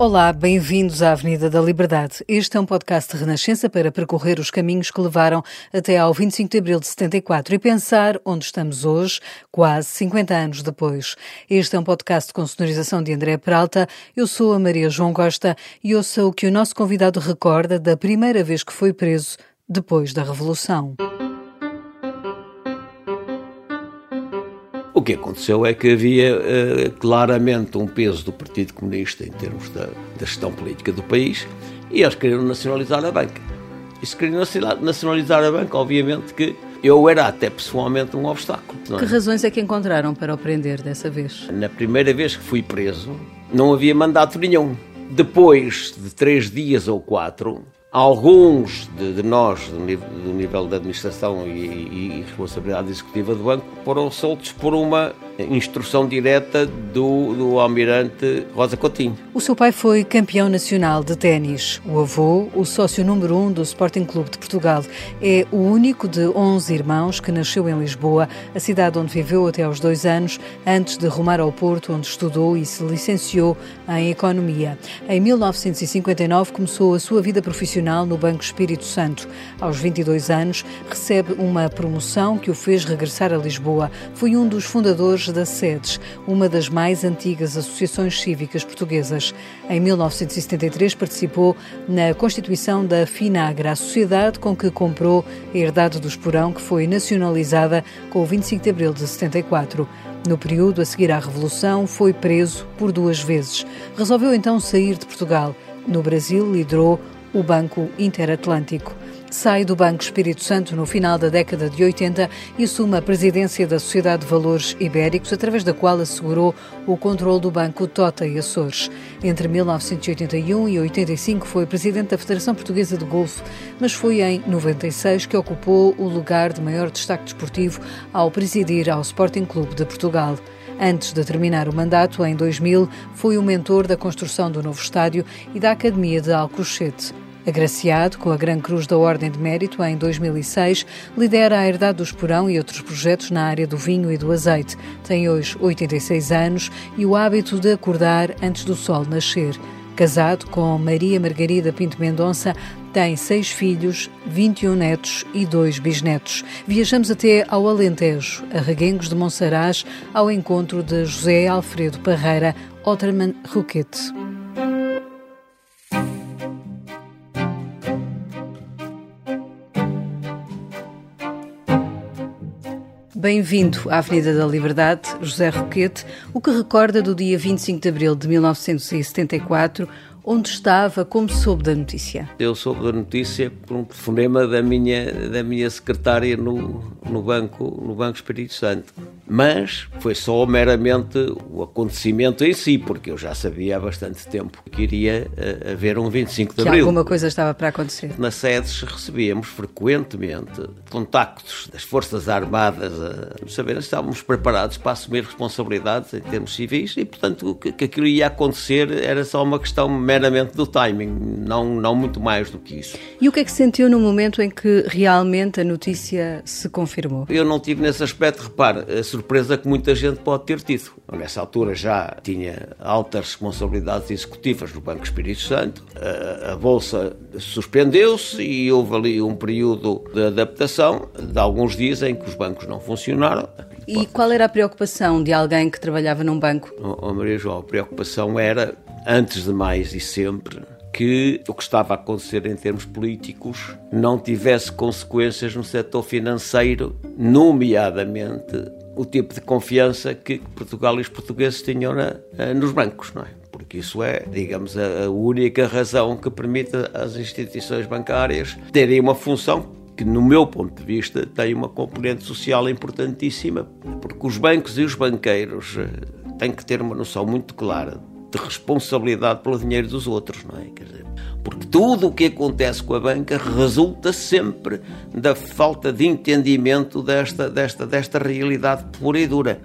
Olá, bem-vindos à Avenida da Liberdade. Este é um podcast de Renascença para percorrer os caminhos que levaram até ao 25 de abril de 74 e pensar onde estamos hoje, quase 50 anos depois. Este é um podcast com sonorização de André Peralta. Eu sou a Maria João Costa e ouço o que o nosso convidado recorda da primeira vez que foi preso depois da Revolução. Que aconteceu é que havia uh, claramente um peso do Partido Comunista em termos da, da, gestão política do país e eles queriam nacionalizar a banca. E se queriam nacionalizar a banca, obviamente que eu era até pessoalmente um obstáculo. É? Que razões é que encontraram para o prender dessa vez? Na primeira vez que fui preso, não havia mandato nenhum. Depois de três dias ou quatro, Alguns de, de nós, do nível, do nível, da administração e, e, responsabilidade executiva do banco, foram soltos por uma instrução direta do, do almirante Rosa Coutinho. O seu pai foi campeão nacional de ténis. O avô, o sócio número um do Sporting Clube de Portugal, é o único de 11 irmãos que nasceu em Lisboa, a cidade onde viveu até aos dois anos, antes de rumar ao Porto, onde estudou e se licenciou em Economia. Em 1959 começou a sua vida profissional no Banco Espírito Santo. Aos 22 anos recebe uma promoção que o fez regressar a Lisboa. Foi um dos fundadores da SEDES, uma das mais antigas associações cívicas portuguesas. Em 1973 participou na constituição da FINAGRA, a sociedade com que comprou a herdade do Esporão, que foi nacionalizada com o 25 de abril de 74. No período a seguir à Revolução, foi preso por duas vezes. Resolveu então sair de Portugal. No Brasil, liderou o Banco Interatlântico. Sai do Banco Espírito Santo no final da década de 80 e assume a presidência da Sociedade de Valores Ibéricos, através da qual assegurou o controle do Banco Tota e Açores. Entre 1981 e 85 foi presidente da Federação Portuguesa de Golfe, mas foi em 96 que ocupou o lugar de maior destaque desportivo ao presidir ao Sporting Clube de Portugal. Antes de terminar o mandato, em 2000, foi o mentor da construção do novo estádio e da Academia de Alcochete. Agraciado com a Gran Cruz da Ordem de Mérito em 2006, lidera a Herdade do Esporão e outros projetos na área do vinho e do azeite. Tem hoje 86 anos e o hábito de acordar antes do sol nascer. Casado com Maria Margarida Pinto Mendonça, tem seis filhos, 21 netos e dois bisnetos. Viajamos até ao Alentejo, a Reguengos de Monsaraz, ao encontro de José Alfredo Parreira, Otterman Roquete. Bem-vindo à Avenida da Liberdade, José Roquete. O que recorda do dia 25 de abril de 1974, onde estava, como soube da notícia? Eu soube da notícia por um telefonema da minha, da minha secretária no, no, banco, no Banco Espírito Santo. Mas foi só meramente o acontecimento em si, porque eu já sabia há bastante tempo que iria uh, haver um 25 de que Abril. Que alguma coisa estava para acontecer. Na SEDES recebíamos frequentemente contactos das Forças Armadas a saber se estávamos preparados para assumir responsabilidades em termos civis e, portanto, que, que aquilo ia acontecer era só uma questão meramente do timing, não, não muito mais do que isso. E o que é que sentiu no momento em que realmente a notícia se confirmou? Eu não tive nesse aspecto, repare, a surpresa que muita gente pode ter tido. Nessa altura já tinha altas responsabilidades executivas no Banco Espírito Santo, a, a Bolsa suspendeu-se e houve ali um período de adaptação de alguns dias em que os bancos não funcionaram. E qual era a preocupação de alguém que trabalhava num banco? Oh, oh Maria João, a preocupação era antes de mais e sempre, que o que estava a acontecer em termos políticos não tivesse consequências no setor financeiro, nomeadamente o tipo de confiança que Portugal e os portugueses tinham na, nos bancos, não é? porque isso é, digamos, a, a única razão que permite às instituições bancárias terem uma função que, no meu ponto de vista, tem uma componente social importantíssima, porque os bancos e os banqueiros eh, têm que ter uma noção muito clara de responsabilidade pelo dinheiro dos outros, não é? Quer dizer, porque tudo o que acontece com a banca resulta sempre da falta de entendimento desta, desta, desta realidade pura e dura.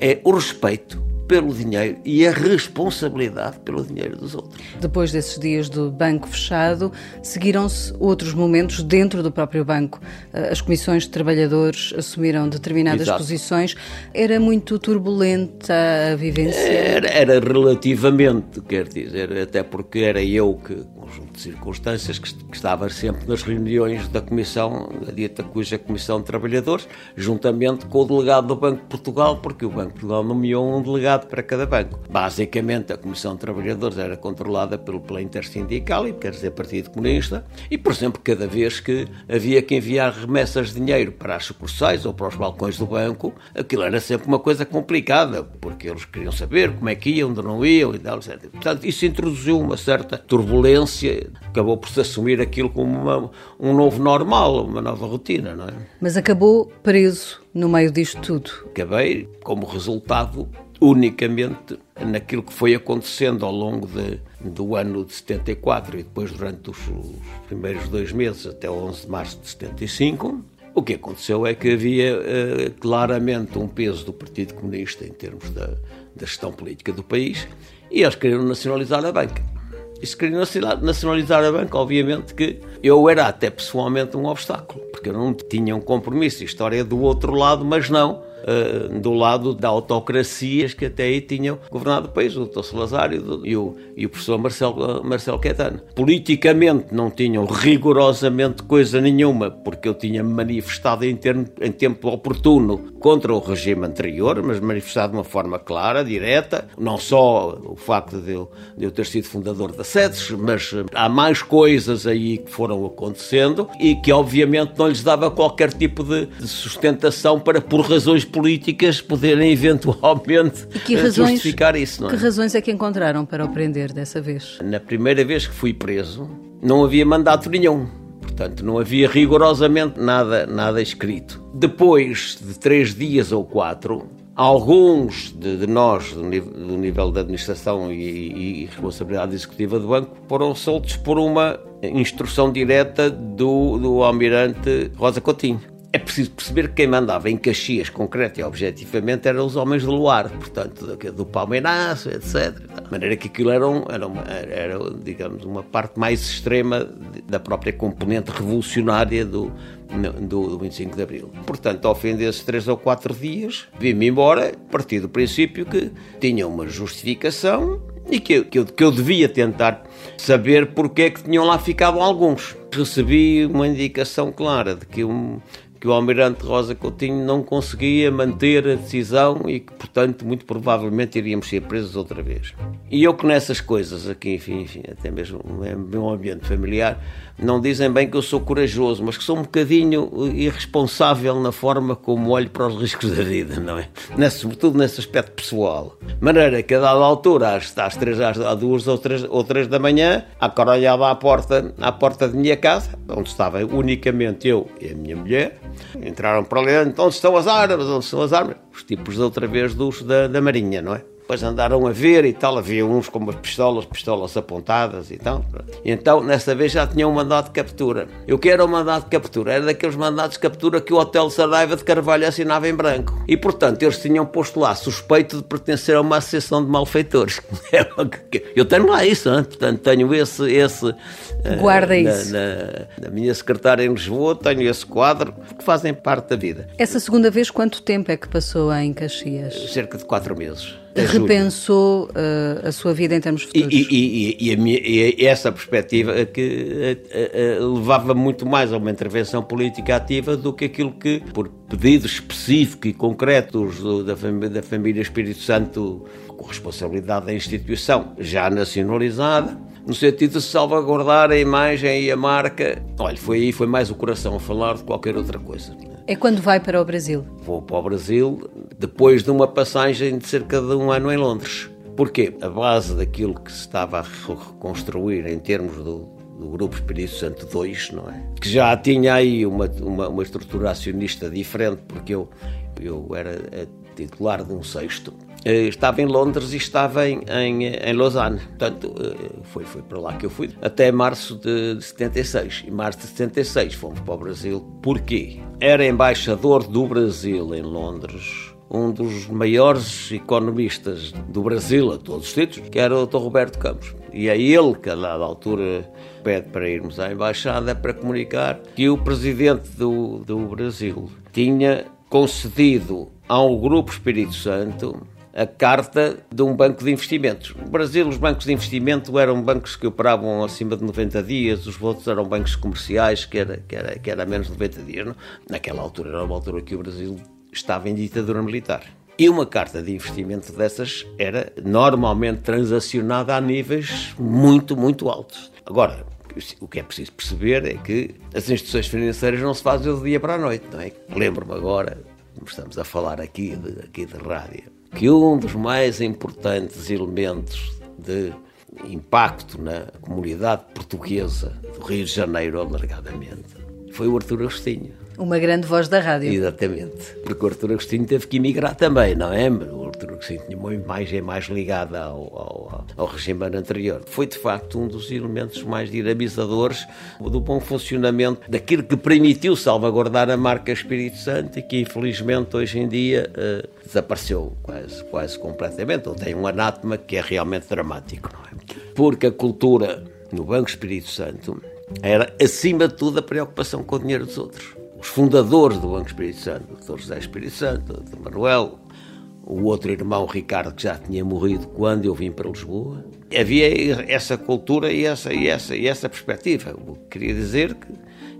É o respeito pelo dinheiro e a responsabilidade pelo dinheiro dos outros. Depois desses dias do banco fechado, seguiram-se outros momentos dentro do próprio banco. Eh, as comissões de trabalhadores assumiram determinadas Exato. posições. Era muito turbulenta a vivência? Era, era relativamente, quer dizer, até porque era eu que, conjunto de circunstâncias, que, que estava sempre nas reuniões da comissão, da dita cuja comissão de trabalhadores, juntamente com o delegado do Banco de Portugal, porque o Banco de Portugal nomeou um delegado para cada banco. Basicamente, a Comissão de Trabalhadores era controlada pelo, pela Intersindical, quer dizer, Partido Comunista, e, por exemplo, cada vez que havia que enviar remessas de dinheiro para as sucursais ou para os balcões do banco, aquilo era sempre uma coisa complicada, porque eles queriam saber como é que iam, onde não iam e tal, etc. Portanto, isso introduziu uma certa turbulência, acabou por se assumir aquilo como uma, um novo normal, uma nova rotina, não é? Mas acabou preso no meio disto tudo. Acabei como resultado unicamente naquilo que foi acontecendo ao longo de, do ano de 74 e depois durante os, os, primeiros dois meses até 11 de março de 75. O que aconteceu é que havia uh, claramente um peso do Partido Comunista em termos da, da gestão política do país e eles queriam nacionalizar a banca. E se queriam nacionalizar a banca, obviamente que eu era até pessoalmente um obstáculo, porque eu não tinha um compromisso. História do outro lado, mas não uh, do lado da autocracias que até aí tinham governado o país, o Dr. Salazar e o, e o, e o professor Marcelo, Marcelo Quetano. Politicamente não tinham rigorosamente coisa nenhuma, porque eu tinha manifestado em, termo, em tempo oportuno contra o regime anterior, mas manifestado de uma forma clara, direta, não só o facto de eu, de eu ter sido fundador da SEDES, mas há mais coisas aí que foram acontecendo e que obviamente não lhes dava qualquer tipo de, de sustentação para, por razões políticas poderem eventualmente razões, justificar isso. Não é? Que razões é que encontraram para o prender dessa vez? Na primeira vez que fui preso, não havia mandato nenhum. Portanto, não havia rigorosamente nada, nada escrito. Depois de três dias ou quatro, alguns de, de nós, do nível, do nível da administração e, e, responsabilidade executiva do banco, foram soltos por uma instrução direta do, do almirante Rosa Coutinho é preciso perceber que quem mandava em Caxias, concreto e objetivamente, eram os homens do Luar, portanto, do, do etc. De maneira que aquilo era, um, era, uma, era, digamos, uma parte mais extrema da própria componente revolucionária do, do, do 25 de Abril. Portanto, ao fim desses três ou quatro dias, vim-me embora, a partir do princípio que tinha uma justificação e que, que, eu, que eu devia tentar saber porque é que tinham lá ficado alguns. Recebi uma indicação clara de que um, que o almirante Rosa Coutinho não conseguia manter a decisão e que, portanto, muito provavelmente iríamos ser presos outra vez. E eu que nessas coisas aqui, enfim, enfim até mesmo no meu ambiente familiar, não dizem bem que eu sou corajoso, mas que sou um bocadinho irresponsável na forma como olho para os riscos da vida, não é? Nesse, sobretudo nesse aspecto pessoal. Maneira que a dada altura, às, às, três, às, duas ou três, ou três da manhã, acorolhava à porta, à porta de minha casa, onde estava unicamente eu e a minha mulher, entraram para dentro, onde estão as armas, onde estão as armas? Os tipos outra vez dos da, da Marinha, não é? Depois andaram a ver e tal, havia uns com umas pistolas, pistolas apontadas e tal. Então, nessa vez já tinham um mandado de captura. Eu que era o mandado de captura? Era daqueles mandados de captura que o Hotel Saraiva de Carvalho assinava em branco. E, portanto, eles tinham posto lá suspeito de pertencer a uma associação de malfeitores. Eu tenho lá isso, hein? portanto, tenho esse... esse eh, Guarda na, isso. Na, na minha secretária em Lisboa, tenho esse quadro, que fazem parte da vida. Essa segunda vez, quanto tempo é que passou em Caxias? Cerca de quatro meses repensou uh, a sua vida em termos futuros. E, e, e, minha, e essa perspectiva que uh, uh, levava muito mais a uma intervenção política ativa do que aquilo que, por pedidos específicos e concretos do, da, família, da família Espírito Santo, com responsabilidade da instituição já nacionalizada, no sentido de salvaguardar a imagem e a marca. Olha, foi aí foi mais o coração a falar de qualquer outra coisa. É quando vai para o Brasil? Vou para o Brasil depois de uma passagem de cerca de um ano em Londres. Porquê? A base daquilo que se estava a reconstruir em termos do, do Grupo Espírito Santo 2, não é? Que já tinha aí uma, uma, uma estrutura acionista diferente, porque eu, eu era titular de um sexto. Eh, estava em Londres e estava em, em, em Lausanne. Portanto, eh, foi, foi para lá que eu fui. Até março de, de 76. Em março de 76 fomos para o Brasil. Porquê? Era embaixador do Brasil em Londres um dos maiores economistas do Brasil, a todos os títulos, que era o Dr. Roberto Campos. E é ele que, a dada altura, pede para irmos à embaixada para comunicar que o presidente do, do Brasil tinha concedido ao Grupo Espírito Santo a carta de um banco de investimentos. No Brasil, os bancos de investimento eram bancos que operavam acima de 90 dias, os outros eram bancos comerciais, que era, que era, que era menos de 90 dias. Não? Naquela altura, era uma altura que o Brasil estava em ditadura militar. E uma carta de investimento dessas era normalmente transacionada a níveis muito, muito altos. Agora, o que é preciso perceber é que as instituições financeiras não se fazem do dia para a noite, não é? Lembro-me agora, como estamos a falar aqui de, aqui de rádio, que um dos mais importantes elementos de impacto na comunidade portuguesa do Rio de Janeiro, alargadamente, foi o Artur Agostinho. Uma grande voz da rádio. Exatamente. Porque o Artur Agostinho teve que emigrar também, não é? O Artur Agostinho tinha muito mais, é mais ligado ao, ao, ao regime anterior. Foi, de facto, um dos elementos mais dinamizadores do bom funcionamento daquilo que permitiu salvaguardar a marca Espírito Santo e que, infelizmente, hoje em dia uh, desapareceu quase, quase completamente. Ou tem um anátema que é realmente dramático, não é? Porque a cultura no Banco Espírito Santo era, acima de tudo, a preocupação com o dinheiro dos outros os fundadores do Banco Espírito Santo, o Dr. José Espírito Santo, o Dr. Manuel, o outro irmão Ricardo, que já tinha morrido quando eu vim para Lisboa. Havia essa cultura e essa, e essa, e essa perspectiva. Queria dizer que,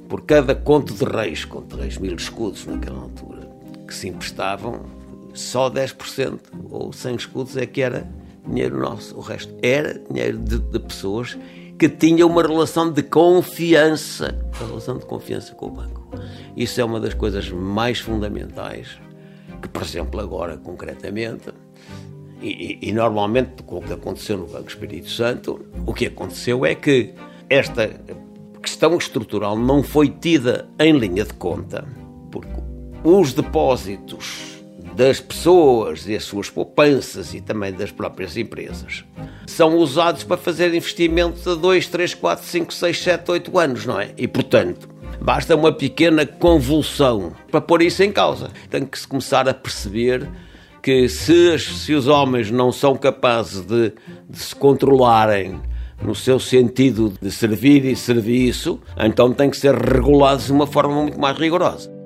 por cada conto de reis, conto de reis mil escudos naquela altura, que se emprestavam, só 10% ou 100 escudos é que era dinheiro nosso. O resto era dinheiro de, de pessoas que tinham uma relação de confiança, uma relação de confiança com o banco. Isso é uma das coisas mais fundamentais que, por exemplo, agora, concretamente, e, e, e, normalmente com o que aconteceu no Banco Espírito Santo, o que aconteceu é que esta questão estrutural não foi tida em linha de conta, porque os depósitos das pessoas e as suas poupanças e também das próprias empresas são usados para fazer investimentos a 2, 3, 4, 5, 6, 7, 8 anos, não é? E, portanto, Basta uma pequena convulsão para pôr isso em causa. Tem que se começar a perceber que se, se os homens não são capazes de, de se controlarem no seu sentido de servir e serviço, então têm que ser regulados de uma forma muito mais rigorosa.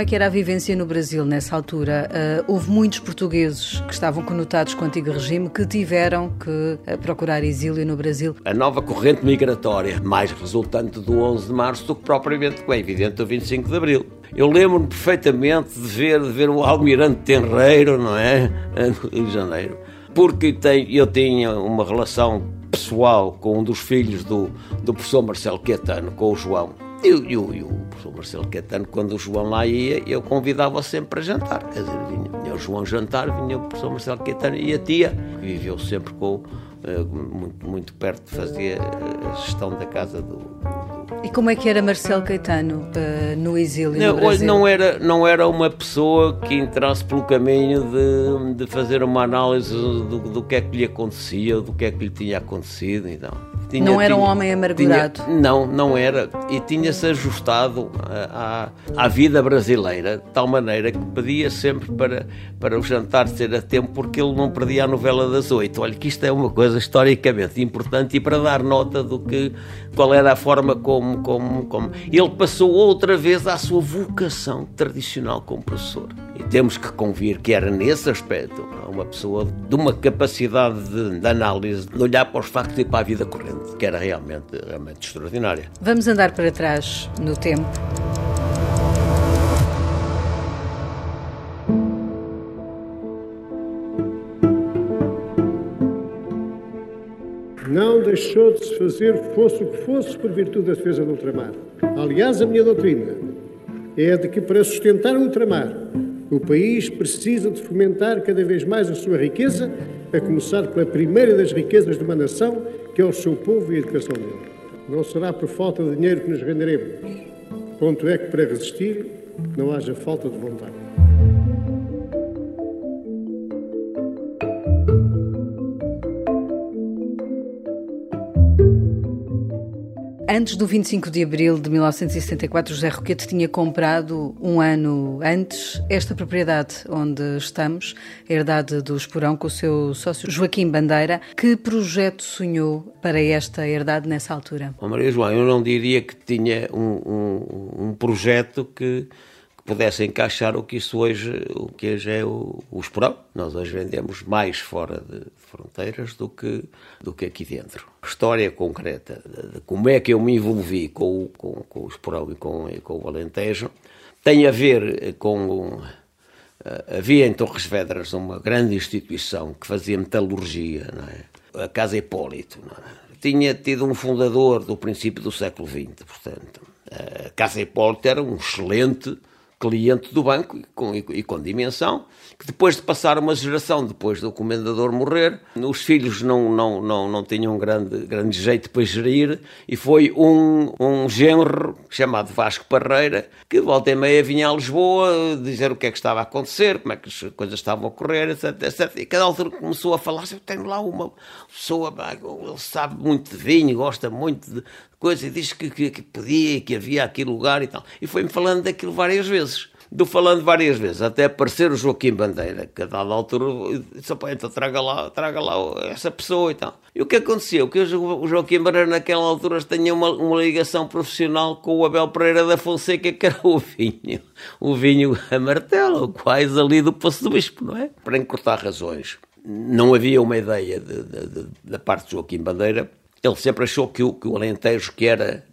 Como é que era a vivência no Brasil nessa altura? Uh, houve muitos portugueses que estavam conotados com o antigo regime que tiveram que uh, procurar exílio no Brasil. A nova corrente migratória, mais resultante do 11 de março do que propriamente, é evidente, do 25 de abril. Eu lembro-me perfeitamente de ver, de ver o Almirante Tenreiro, não é? No Rio de Janeiro. Porque tem, eu tinha uma relação pessoal com um dos filhos do, do professor Marcelo Quetano, com o João e, o professor Marcelo Caetano, quando o João lá ia, eu convidava-o sempre para jantar. Quer dizer, vinha, vinha o João jantar, vinha o professor Marcelo Caetano e a tia, que viveu sempre com, uh, muito, muito perto, fazia a gestão da casa do, e como é que era Marcelo Caetano uh, no exílio não, no Brasil? Não era, não era uma pessoa que entrasse pelo caminho de, de fazer uma análise do, do que é que lhe acontecia, do que é que lhe tinha acontecido. Então. Tinha, não era tinha, um homem amargurado? Tinha, não, não era. E tinha-se ajustado à, à vida brasileira, de tal maneira que pedia sempre para, para o jantar ser a tempo, porque ele não perdia a novela das oito. Olha, que isto é uma coisa historicamente importante e para dar nota do que, qual era a forma como, como, como. Ele passou outra vez à sua vocação tradicional como professor. E temos que convir que era nesse aspecto uma pessoa de uma capacidade de, de análise, de olhar para os factos e para a vida corrente que era realmente, realmente extraordinária. Vamos andar para trás no tempo. não deixou de se fazer, fosse o que fosse, por virtude da defesa do ultramar. Aliás, a minha doutrina é de que, para sustentar o ultramar, o país precisa de fomentar cada vez mais a sua riqueza, a começar pela primeira das riquezas de uma nação, que é o seu povo e a educação dele. Não será por falta de dinheiro que nos renderemos. Ponto é que, para resistir, não haja falta de vontade. Antes do 25 de abril de 1974, José Roquete tinha comprado um ano antes esta propriedade onde estamos, a herdade do Esporão, com o seu sócio Joaquim Bandeira. Que projeto sonhou para esta herdade nessa altura? Oh, Maria João, eu não diria que tinha um, um, um projeto que pudesse encaixar o que isso hoje, o que hoje é o, o esporão. Nós hoje vendemos mais fora de fronteiras do que, do que aqui dentro. História concreta de como é que eu me envolvi com, com, com o esporão e com, e com o Alentejo tem a ver com... Eh, havia em Torres Vedras uma grande instituição que fazia metalurgia, é? a Casa Hipólito. É? Tinha tido um fundador do princípio do século XX, portanto. A Casa Hipólito era um excelente cliente do banco e com, e com, dimensão, que depois de passar uma geração, depois do comendador morrer, os filhos não, não, não, não tinham grande, grande jeito para gerir e foi um, um genro chamado Vasco Parreira que volta e meia vinha a Lisboa dizer o que é que estava a acontecer, como é que as coisas estavam a ocorrer, etc, etc. E cada altura começou a falar, eu tenho lá uma pessoa, ele sabe muito de vinho, gosta muito de, coisa e disse que, que, que podia, que havia aqui lugar e tal. E foi-me falando daquilo várias vezes. Do falando várias vezes, até aparecer o Joaquim Bandeira, que a dada altura disse: então traga lá, traga lá essa pessoa e tal. E o que aconteceu? Que o Joaquim Bandeira, naquela altura, tinha uma, uma ligação profissional com o Abel Pereira da Fonseca, que era o vinho, o vinho a martelo, quase ali do Poço do Bispo, não é? Para encurtar razões. Não havia uma ideia de, de, de, da parte de Joaquim Bandeira ele sempre achou que o, que o Alentejo que era,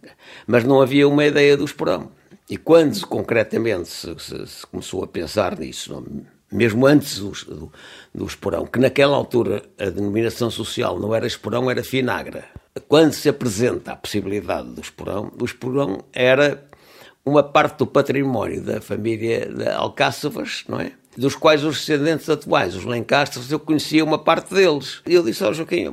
mas não havia uma ideia do Esporão. E quando concretamente se, se, se começou a pensar nisso, mesmo antes do, do, do Esporão, que naquela altura a denominação social não era Esporão, era Finagra. Quando se apresenta a possibilidade do Esporão, o Esporão era uma parte do património da família de Alcáçovas, não é? Dos quais os descendentes atuais, os Lencastres, eu conhecia uma parte deles. E eu disse ao Joaquim,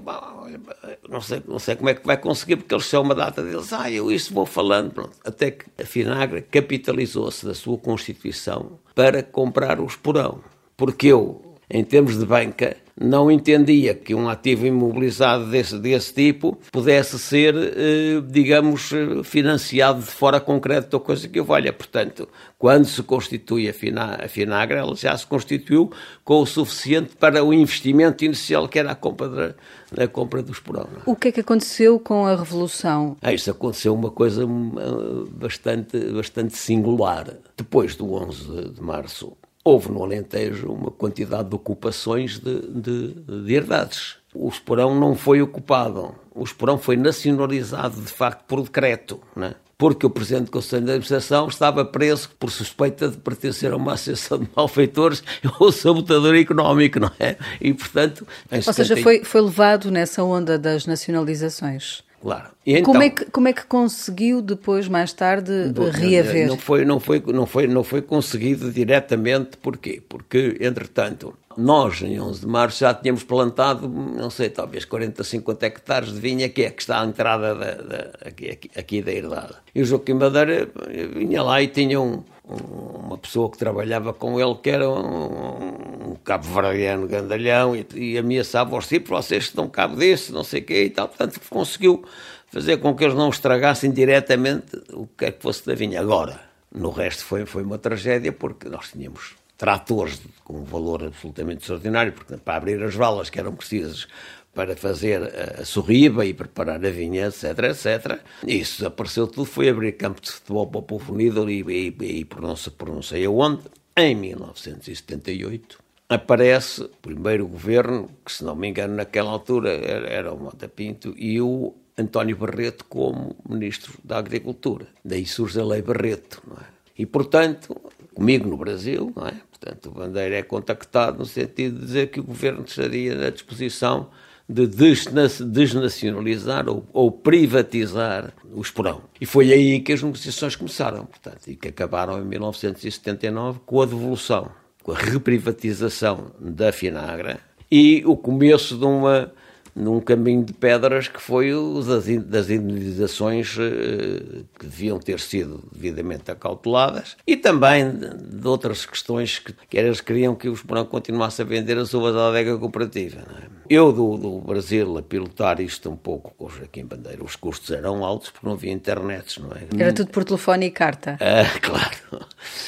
não sei, não sei como é que vai conseguir, porque eles são uma data deles. Ah, eu isso vou falando. Pronto. Até que a Finagra capitalizou-se da sua constituição para comprar o esporão. Porque eu, em termos de banca, não entendia que um ativo imobilizado desse, desse tipo pudesse ser, eh, digamos, financiado de fora concreto ou coisa que o valha. Portanto, quando se constitui a, Fina, a Finagra, ela já se constituiu com o suficiente para o investimento inicial que era a compra, de, a compra do esporão. O que é que aconteceu com a Revolução? Ah, isso aconteceu uma coisa eh, bastante, bastante singular. Depois do 11 de março, houve no Alentejo uma quantidade de ocupações de, de, de herdades. O Esporão não foi ocupado, o Esporão foi nacionalizado de facto por decreto, né? porque o Presidente do Conselho de Administração estava preso por suspeita de pertencer a uma associação de malfeitores ou sabotador económico, não é? E, portanto... Ou seja, foi, foi levado nessa onda das nacionalizações? Claro. Então, como, é que, como é que conseguiu depois, mais tarde, reaver? Não foi, não, foi, não, foi, não foi conseguido diretamente, porquê? Porque, entretanto, nós, em 11 de março, já tínhamos plantado, não sei, talvez 40, 50 hectares de vinha, que é que está à entrada da, da aqui, aqui, aqui, da herdade. E o Joaquim Madeira vinha lá e tinha um, uma pessoa que trabalhava com ele, que era um, um cabo-verdiano gandalhão, e, e ameaçava os tipos, vocês dão cabo disso, não sei o quê e tal. Portanto, conseguiu fazer com que eles não estragassem diretamente o que é que fosse da vinha. Agora, no resto foi, foi uma tragédia, porque nós tínhamos tratores com um valor absolutamente extraordinário, porque para abrir as valas que eram precisas para fazer a sorriba e preparar a vinha, etc, etc. Isso desapareceu tudo, foi abrir campo de futebol para o povo unido e, e, e por, não, por aonde. Em 1978 aparece o primeiro governo, que se não me engano naquela altura era, era o Mota Pinto, e o António Barreto como Ministro da Agricultura. Daí surge a Lei Barreto, não é? E, portanto, comigo no Brasil, não é? Portanto, o Bandeira é contactado no sentido de dizer que o governo estaria à disposição de desnacionalizar ou, ou, privatizar o Esporão. E foi aí que as negociações começaram, portanto, e que acabaram em 1979 com a devolução, com a reprivatização da Finagra e o começo de uma num caminho de pedras que foi o das, das indenizações eh, que deviam ter sido devidamente acauteladas e também de outras questões que, que eles queriam que o Esperão continuasse a vender as uvas da adega cooperativa. É? Eu do, do, Brasil a pilotar isto um pouco com o Joaquim Bandeira, os custos eram altos porque não havia internet, não é? Era tudo por telefone e carta. Ah, claro.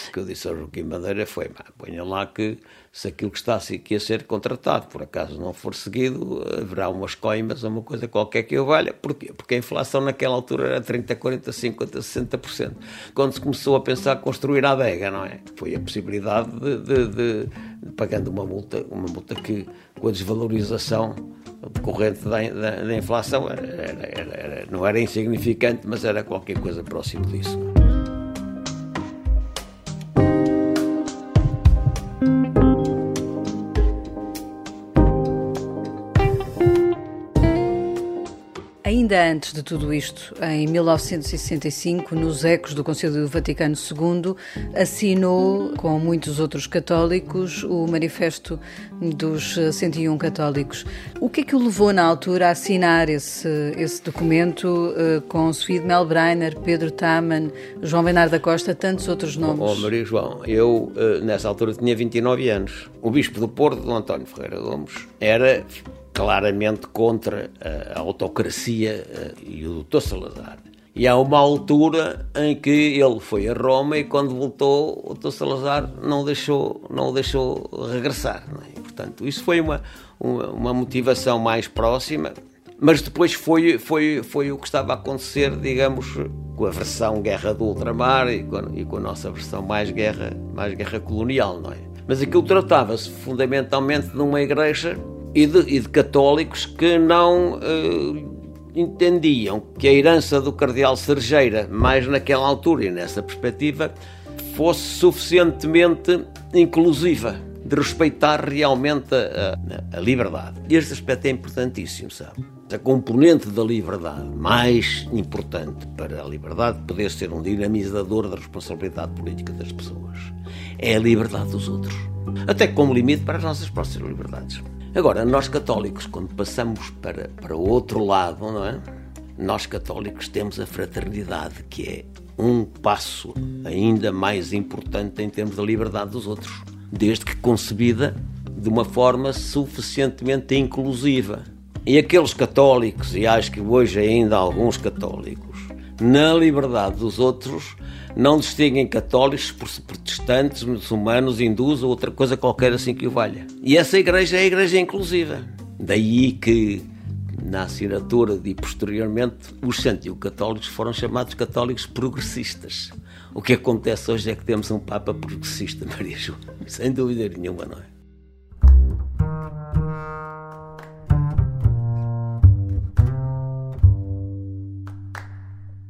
O que eu disse ao Joaquim Bandeira foi, ponha lá que se aquilo que está aqui a ser contratado por acaso não for seguido, haverá umas coimas ou uma coisa qualquer que eu valha. Porquê? Porque a inflação naquela altura era 30, 40, 50, 60%. Quando se começou a pensar construir a adega, não é? Foi a possibilidade de, de, de, de pagando uma multa, uma multa que com a desvalorização decorrente da, da, da inflação era, era, era, não era insignificante, mas era qualquer coisa próximo disso. Ainda antes de tudo isto, em 1965, nos ecos do Conselho do Vaticano II, assinou, com muitos outros católicos, o Manifesto dos 101 Católicos. O que é que o levou na altura a assinar esse, esse documento uh, com Sofia de Melbreiner, Pedro Taman, João Bernardo da Costa, tantos outros nomes? Oh, Maria João, eu uh, nessa altura tinha 29 anos. O Bispo do Porto, Dom António Ferreira Gomes, era claramente contra a autocracia eh, e o Dr. Salazar. E há uma altura em que ele foi a Roma e quando voltou o Dr. Salazar não deixou, não deixou regressar. É? Portanto, isso foi uma, uma, uma, motivação mais próxima, mas depois foi, foi, foi o que estava a acontecer, digamos, com a versão guerra do ultramar e com, e com a nossa versão mais guerra, mais guerra colonial, não é? Mas aquilo tratava-se fundamentalmente de uma igreja e de, e de católicos que não uh, entendiam que a herança do cardeal Sergeira, mais naquela altura e nessa perspectiva, fosse suficientemente inclusiva, de respeitar realmente a, a, liberdade. Este aspecto é importantíssimo, sabe? A componente da liberdade mais importante para a liberdade poder ser um dinamizador da responsabilidade política das pessoas é a liberdade dos outros. Até como limite para as nossas próprias liberdades. Agora, nós católicos, quando passamos para, para o outro lado, não é? Nós católicos temos a fraternidade, que é um passo ainda mais importante em termos da liberdade dos outros, desde que concebida de uma forma suficientemente inclusiva. E aqueles católicos, e acho que hoje ainda alguns católicos, na liberdade dos outros, não distinguem católicos por protestantes, muçulmanos, hindus ou outra coisa qualquer assim que o valha. E essa igreja é a igreja inclusiva. Daí que na assinatura e posteriormente os católicos foram chamados católicos progressistas. O que acontece hoje é que temos um Papa progressista, Maria João, sem dúvida nenhuma, não é?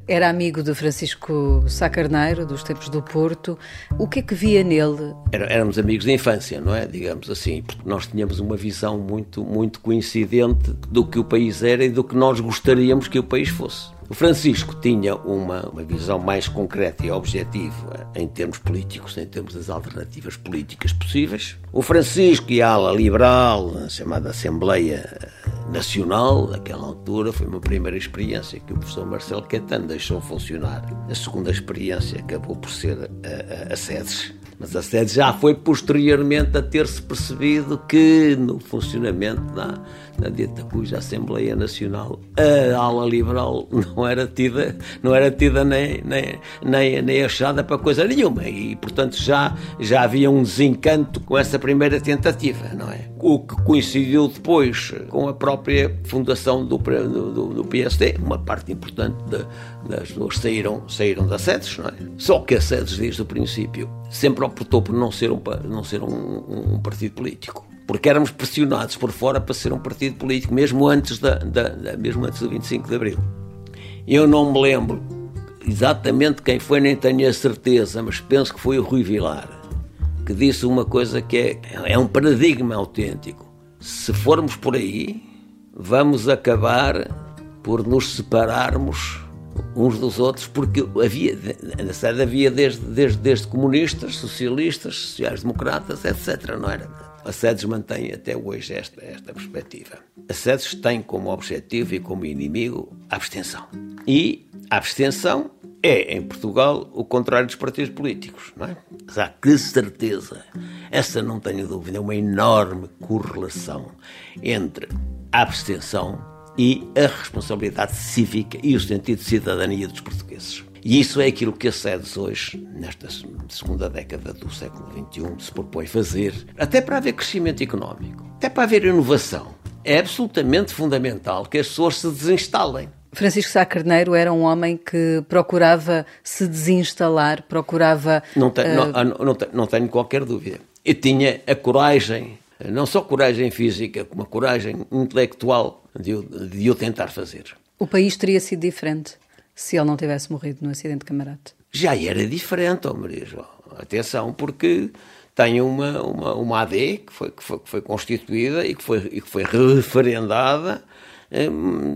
Era amigo de Francisco Sacarneiro, dos tempos do Porto. O que é que via nele? Era, éramos amigos de infância, não é? Digamos assim. Nós tínhamos uma visão muito, muito coincidente do que o país era e do que nós gostaríamos que o país fosse. O Francisco tinha uma, uma visão mais concreta e objetiva em termos políticos, em termos das alternativas políticas possíveis. O Francisco e a ala liberal, chamada Assembleia Nacional, naquela altura, foi uma primeira experiência que o professor Marcelo Caetano deixou funcionar. A segunda experiência acabou por ser a, a, a SEDES. Mas a SEDES já foi posteriormente a ter-se percebido que no funcionamento da na dita cuja Assembleia Nacional, a ala liberal não era tida, não era tida nem, nem, nem, nem achada para coisa nenhuma. E, portanto, já, já havia um desencanto com essa primeira tentativa, não é? O que coincidiu depois com a própria fundação do, do, do PSD, uma parte importante de, das duas saíram, saíram das sedes, não é? Só que a sedes, desde o princípio, sempre optou por não ser um, não ser um, um, um partido político porque éramos pressionados por fora para ser um partido político, mesmo antes, da, da, da, mesmo antes do 25 de Abril. Eu não me lembro exatamente quem foi, nem tenho a certeza, mas penso que foi o Rui Vilar, que disse uma coisa que é, é um paradigma autêntico. Se formos por aí, vamos acabar por nos separarmos uns dos outros, porque havia, na SED havia desde, desde, desde comunistas, socialistas, sociais-democratas, etc. Não era? A SEDES mantém até hoje esta, esta perspectiva. A SEDES tem como objetivo e como inimigo a abstenção. E a abstenção é, em Portugal, o contrário dos partidos políticos, não é? Mas há que certeza, essa não tenho dúvida, é uma enorme correlação entre a abstenção e a responsabilidade cívica e o sentido de cidadania dos portugueses. E isso é aquilo que a SEDES hoje, nesta segunda década do século XXI, se propõe fazer, até para haver crescimento económico, até para haver inovação. É absolutamente fundamental que as pessoas se desinstalem. Francisco Sá Carneiro era um homem que procurava se desinstalar, procurava. Não, tenho, uh... não, não, não tenho qualquer dúvida. E tinha a coragem, não só coragem física, como a coragem intelectual de, de o tentar fazer. O país teria sido diferente se ele não tivesse morrido no acidente de camarate? Já era diferente, oh Maria João. Atenção, porque tem uma, uma, uma AD que foi, que foi, que foi constituída e que foi, e que foi referendada de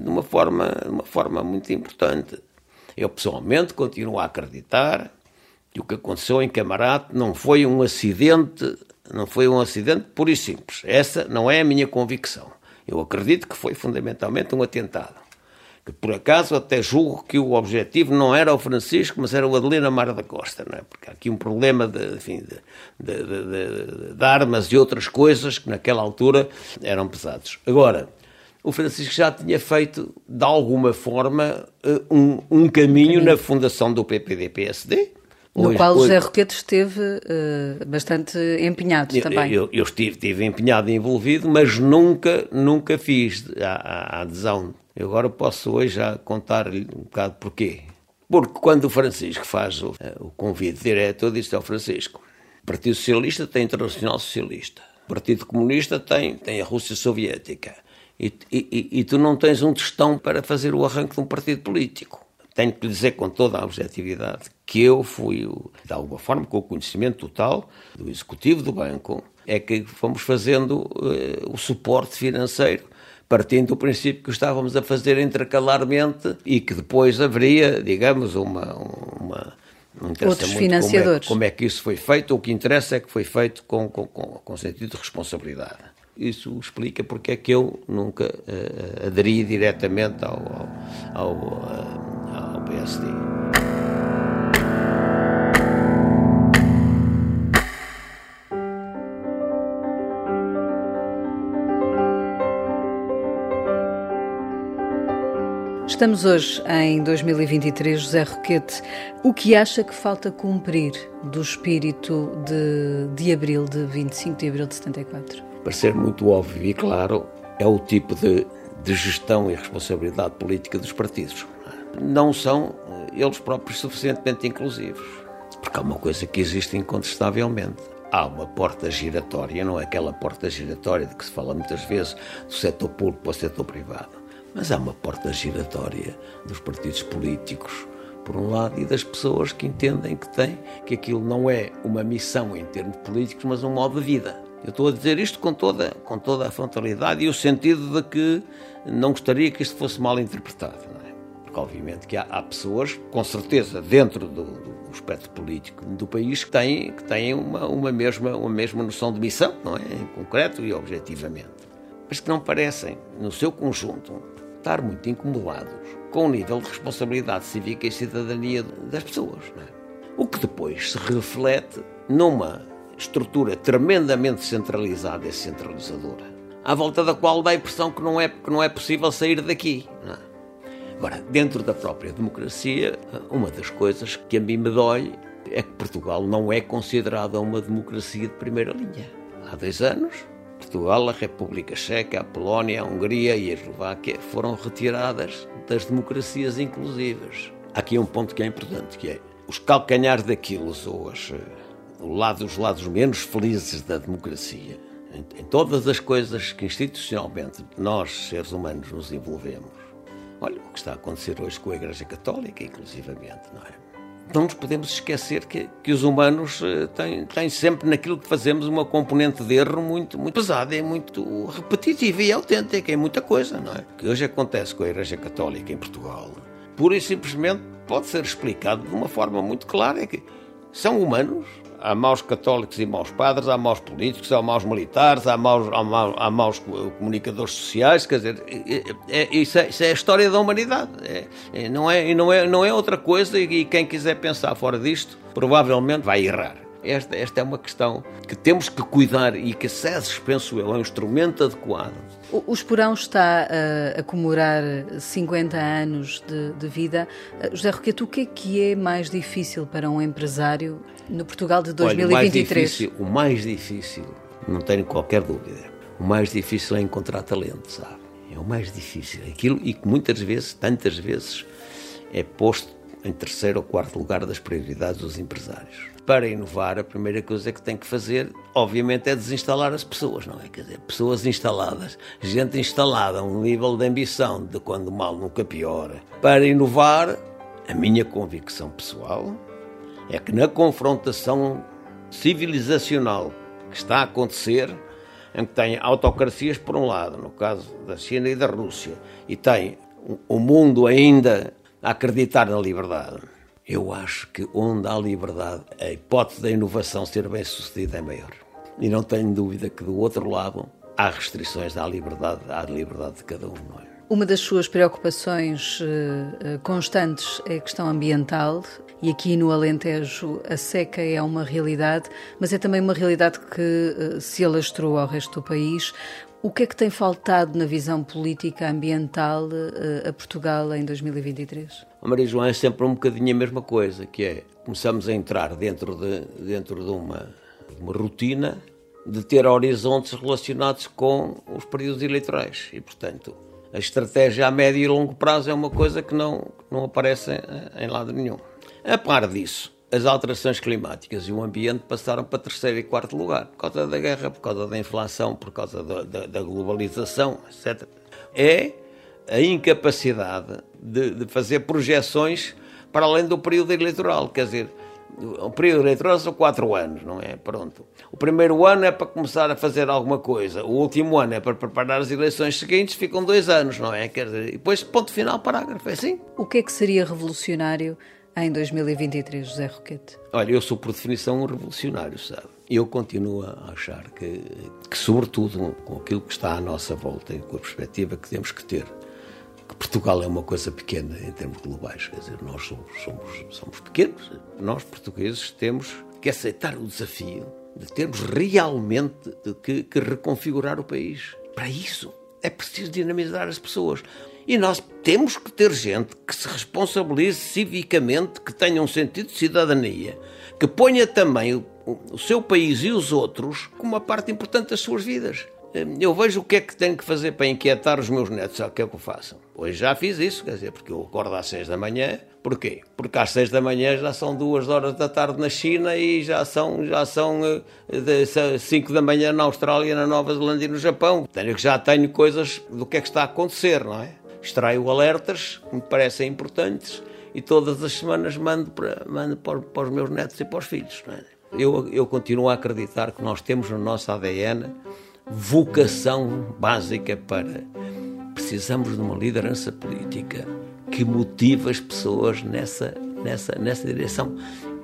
uma forma, de uma forma muito importante. Eu pessoalmente continuo a acreditar que o que aconteceu em Camarate não foi um acidente, não foi um acidente puro e simples. Essa não é a minha convicção. Eu acredito que foi fundamentalmente um atentado. Que por acaso até julgo que o objetivo não era o Francisco, mas era o Adelina Mara da Costa, não é? Porque há aqui um problema de, enfim, de, de, de, de armas e outras coisas que naquela altura eram pesados. Agora, o Francisco já tinha feito, de alguma forma, eh, um, um caminho na fundação do PPD-PSD. No hoje, qual o José Roquete esteve uh, bastante empenhado eu, também. Eu, eu, estive, estive empenhado e envolvido, mas nunca, nunca fiz a, a, adesão. Eu agora posso hoje já contar-lhe um bocado porquê. Porque quando o Francisco faz o, eh, o convite direto, eu disse ao Francisco, o Partido Socialista tem Internacional Socialista, o Partido Comunista tem, tem a Rússia Soviética, e, e, e, tu não tens um tostão para fazer o arranque de um partido político. Tenho que lhe dizer com toda a objetividade que eu fui, de alguma forma, com o conhecimento total do executivo do banco, é que fomos fazendo uh, o suporte financeiro partindo do princípio que estávamos a fazer intercalarmente e que depois haveria, digamos, uma, uma Outros financiadores. Como é, como é, que isso foi feito? O que interessa é que foi feito com, com, com, com sentido de responsabilidade. Isso explica porque é que eu nunca uh, aderi diretamente ao, ao, ao, uh, ao PSD. Estamos hoje em 2023, José Roquete. O que acha que falta cumprir do espírito de, de abril, de 25 de abril de 74? para ser muito óbvio e claro, é o tipo de, de gestão e responsabilidade política dos partidos. Não são eh, eles próprios suficientemente inclusivos. Porque há uma coisa que existe incontestavelmente. Há uma porta giratória, não é aquela porta giratória de que se fala muitas vezes do setor público para o setor privado. Mas há uma porta giratória dos partidos políticos, por um lado, e das pessoas que entendem que têm que aquilo não é uma missão em termos políticos, mas um modo de vida. Eu estou a dizer isto com toda, com toda a frontalidade e o sentido de que não gostaria que isto fosse mal interpretado. É? Porque, obviamente, que há, há, pessoas, com certeza, dentro do, do, espectro político do país, que têm, que têm uma, uma, mesma, uma mesma noção de missão, não é? Em concreto e objetivamente. Mas que não parecem, no seu conjunto, estar muito incomodados com o nível de responsabilidade cívica e cidadania das pessoas. É? O que depois se reflete numa estrutura tremendamente centralizada e centralizadora, à volta da qual dá a impressão que não é, que não é possível sair daqui. É? Agora, dentro da própria democracia, uma das coisas que a mim me dói é que Portugal não é considerada uma democracia de primeira linha. Há dois anos, Portugal, a República Checa, a Polónia, a Hungria e a Eslováquia foram retiradas das democracias inclusivas. Aqui um ponto que é importante, que é os calcanhares daquilo, ou as, lado, os lados menos felizes da democracia, em, em todas as coisas que institucionalmente nós, seres humanos, nos envolvemos. Olha o que está a acontecer hoje com a Igreja Católica, inclusivamente, não é? Não nos podemos esquecer que, que os humanos uh, têm, têm sempre naquilo que fazemos uma componente de erro muito, muito pesada, é muito repetitiva e autêntica, é muita coisa, não é? O que hoje acontece com a Igreja Católica em Portugal, pura e simplesmente pode ser explicado de uma forma muito clara, é que são humanos, há maus católicos e maus padres, há maus políticos, há maus militares, há maus, há maus, há maus comunicadores sociais, quer dizer, é, é, isso, é, isso, é, a história da humanidade. É, é, não, é, não, é, não é outra coisa e, e quem quiser pensar fora disto provavelmente vai errar. Esta, esta é uma questão que temos que cuidar e que a SESES, penso eu, é um instrumento adequado. O, o Esporão está uh, a comemorar 50 anos de, de vida. Uh, José Roquete, o que é que é mais difícil para um empresário no Portugal de 2023? Olha, o, mais difícil, o mais difícil, não tenho qualquer dúvida, o mais difícil é encontrar talento, sabe? É o mais difícil. Aquilo e que muitas vezes, tantas vezes, é posto em terceiro ou quarto lugar das prioridades dos empresários para inovar, a primeira coisa que tem que fazer, obviamente, é desinstalar as pessoas, não é? Quer dizer, pessoas instaladas, gente instalada, um nível de ambição de quando mal nunca piora. Para inovar, a minha convicção pessoal é que na confrontação civilizacional que está a acontecer, em que tem autocracias por um lado, no caso da China e da Rússia, e tem o mundo ainda a acreditar na liberdade eu acho que onde há liberdade, a hipótese da inovação ser bem sucedida é maior. E não tenho dúvida que do outro lado há restrições à liberdade, à liberdade de cada um, não é? Uma das suas preocupações uh, constantes é a questão ambiental e aqui no Alentejo a seca é uma realidade, mas é também uma realidade que uh, se alastrou ao resto do país. O que é que tem faltado na visão política ambiental uh, a Portugal em 2023? A Maria João é sempre um bocadinho a mesma coisa, que é começamos a entrar dentro de, dentro de uma, uma rotina de ter horizontes relacionados com os períodos eleitorais e, portanto, a estratégia a médio e longo prazo é uma coisa que não, não aparece em lado nenhum. A par disso, as alterações climáticas e o ambiente passaram para terceiro e quarto lugar, por causa da guerra, por causa da inflação, por causa da, da, da globalização, etc. É a incapacidade de, de, fazer projeções para além do período eleitoral, quer dizer, o período eleitoral são quatro anos, não é? Pronto. O primeiro ano é para começar a fazer alguma coisa, o último ano é para preparar as eleições seguintes, ficam dois anos, não é? Quer dizer, e depois ponto final, parágrafo, é assim. O que é que seria revolucionário em 2023, José Roquete? Olha, eu sou por definição um revolucionário, sabe? Eu continuo a achar que, que, sobretudo com aquilo que está à nossa volta e com a perspectiva que temos que ter, que Portugal é uma coisa pequena em termos globais, quer dizer, nós somos, somos, somos pequenos, nós portugueses temos que aceitar o desafio de termos realmente que, que reconfigurar o país. Para isso é preciso dinamizar as pessoas. E nós temos que ter gente que se responsabilize civicamente, que tenha um sentido de cidadania, que ponha também o, o seu país e os outros como uma parte importante das suas vidas. Eu vejo o que é que tenho que fazer para inquietar os meus netos, sabe o que é que eu faço? Hoje já fiz isso, quer dizer, porque eu acordo às seis da manhã. Porquê? Porque às seis da manhã já são duas horas da tarde na China e já são, já são uh, cinco da manhã na Austrália, na Nova Zelândia e no Japão. Tenho que já tenho coisas do que é que está a acontecer, não é? Extraio alertas que me parecem importantes e todas as semanas mando para, mando para, para os meus netos e para os filhos. É? Eu, eu continuo a acreditar que nós temos no nosso ADN vocação básica para. Precisamos de uma liderança política que motive as pessoas nessa, nessa, nessa direção.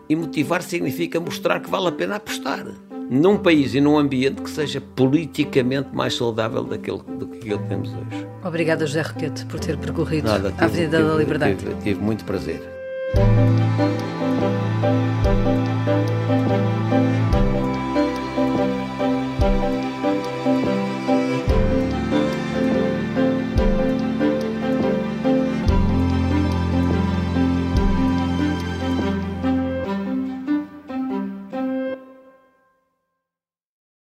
E motivar significa mostrar que vale a pena apostar num país e num ambiente que seja politicamente mais saudável daquele, do que ele temos hoje. Obrigada, José Roquete, por ter percorrido Nada, tive, a Avenida tive, da Liberdade. Tive, tive muito prazer.